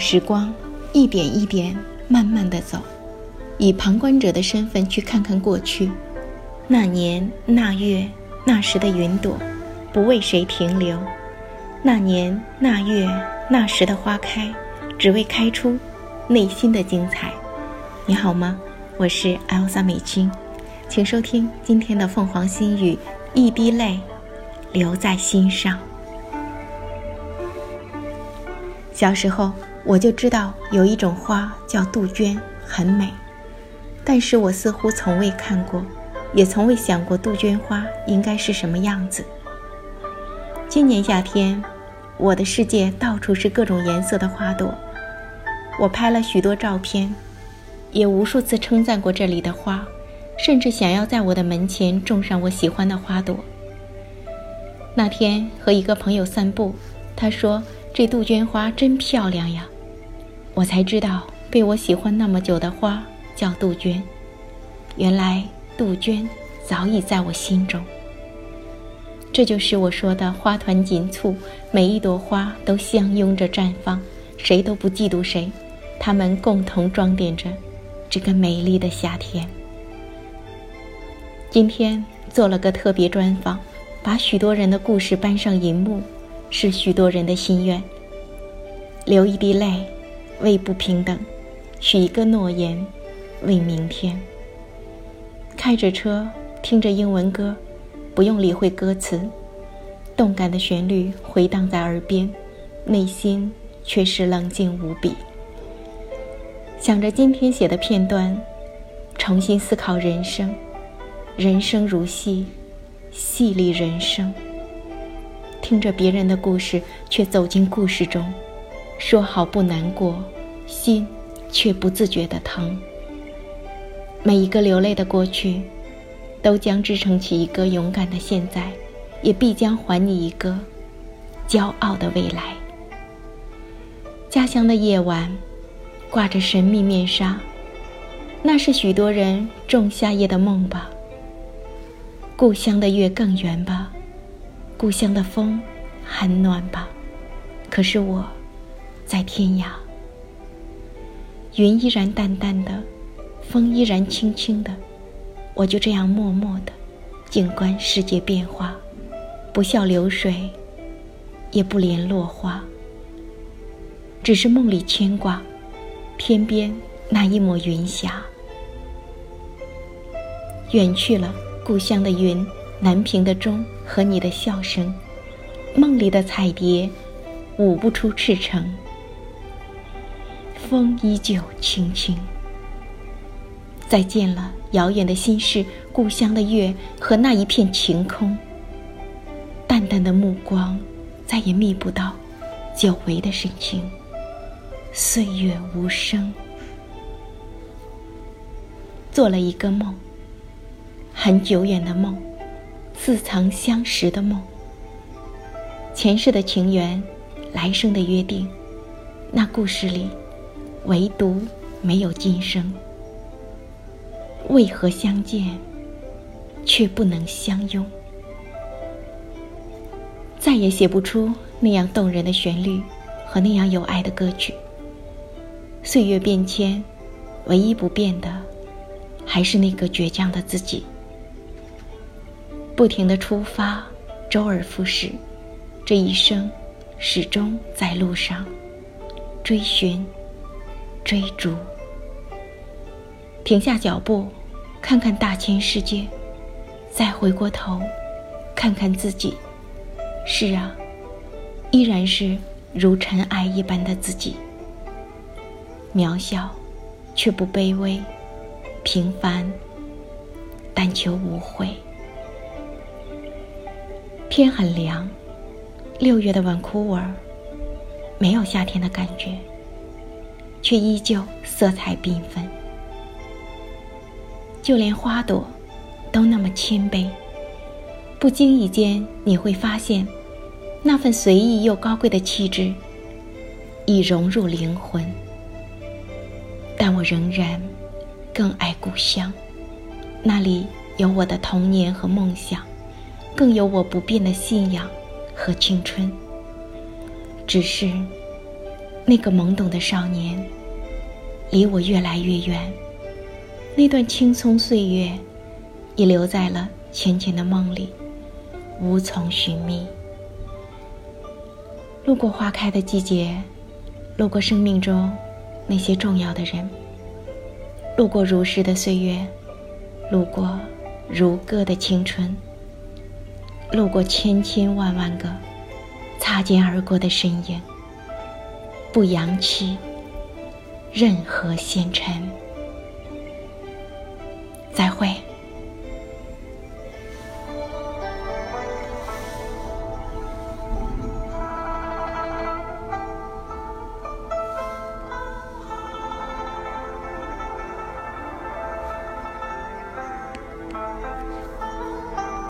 时光一点一点慢慢的走，以旁观者的身份去看看过去，那年那月那时的云朵，不为谁停留；那年那月那时的花开，只为开出内心的精彩。你好吗？我是艾欧萨美君，请收听今天的凤凰心语：一滴泪，留在心上。小时候我就知道有一种花叫杜鹃，很美，但是我似乎从未看过，也从未想过杜鹃花应该是什么样子。今年夏天，我的世界到处是各种颜色的花朵，我拍了许多照片，也无数次称赞过这里的花，甚至想要在我的门前种上我喜欢的花朵。那天和一个朋友散步，他说。这杜鹃花真漂亮呀！我才知道，被我喜欢那么久的花叫杜鹃。原来杜鹃早已在我心中。这就是我说的花团锦簇，每一朵花都相拥着绽放，谁都不嫉妒谁，它们共同装点着这个美丽的夏天。今天做了个特别专访，把许多人的故事搬上银幕。是许多人的心愿。流一滴泪，为不平等；许一个诺言，为明天。开着车，听着英文歌，不用理会歌词，动感的旋律回荡在耳边，内心却是冷静无比。想着今天写的片段，重新思考人生。人生如戏，戏里人生。听着别人的故事，却走进故事中，说好不难过，心却不自觉的疼。每一个流泪的过去，都将支撑起一个勇敢的现在，也必将还你一个骄傲的未来。家乡的夜晚，挂着神秘面纱，那是许多人仲夏夜的梦吧。故乡的月更圆吧。故乡的风很暖吧，可是我，在天涯。云依然淡淡的，风依然轻轻的，我就这样默默的，静观世界变化，不笑流水，也不怜落花。只是梦里牵挂，天边那一抹云霞，远去了，故乡的云。南屏的钟和你的笑声，梦里的彩蝶舞不出赤诚。风依旧轻轻。再见了，遥远的心事，故乡的月和那一片晴空。淡淡的目光，再也觅不到久违的深情。岁月无声，做了一个梦，很久远的梦。似曾相识的梦，前世的情缘，来生的约定，那故事里，唯独没有今生。为何相见，却不能相拥？再也写不出那样动人的旋律和那样有爱的歌曲。岁月变迁，唯一不变的，还是那个倔强的自己。不停的出发，周而复始，这一生始终在路上追寻、追逐。停下脚步，看看大千世界，再回过头，看看自己。是啊，依然是如尘埃一般的自己，渺小却不卑微，平凡但求无悔。天很凉，六月的晚枯儿，没有夏天的感觉，却依旧色彩缤纷。就连花朵，都那么谦卑。不经意间，你会发现，那份随意又高贵的气质，已融入灵魂。但我仍然更爱故乡，那里有我的童年和梦想。更有我不变的信仰和青春。只是，那个懵懂的少年，离我越来越远。那段青葱岁月，已留在了浅浅的梦里，无从寻觅。路过花开的季节，路过生命中那些重要的人，路过如诗的岁月，路过如歌的青春，路过千千万万个擦肩而过的身影，不扬弃任何纤尘。再会。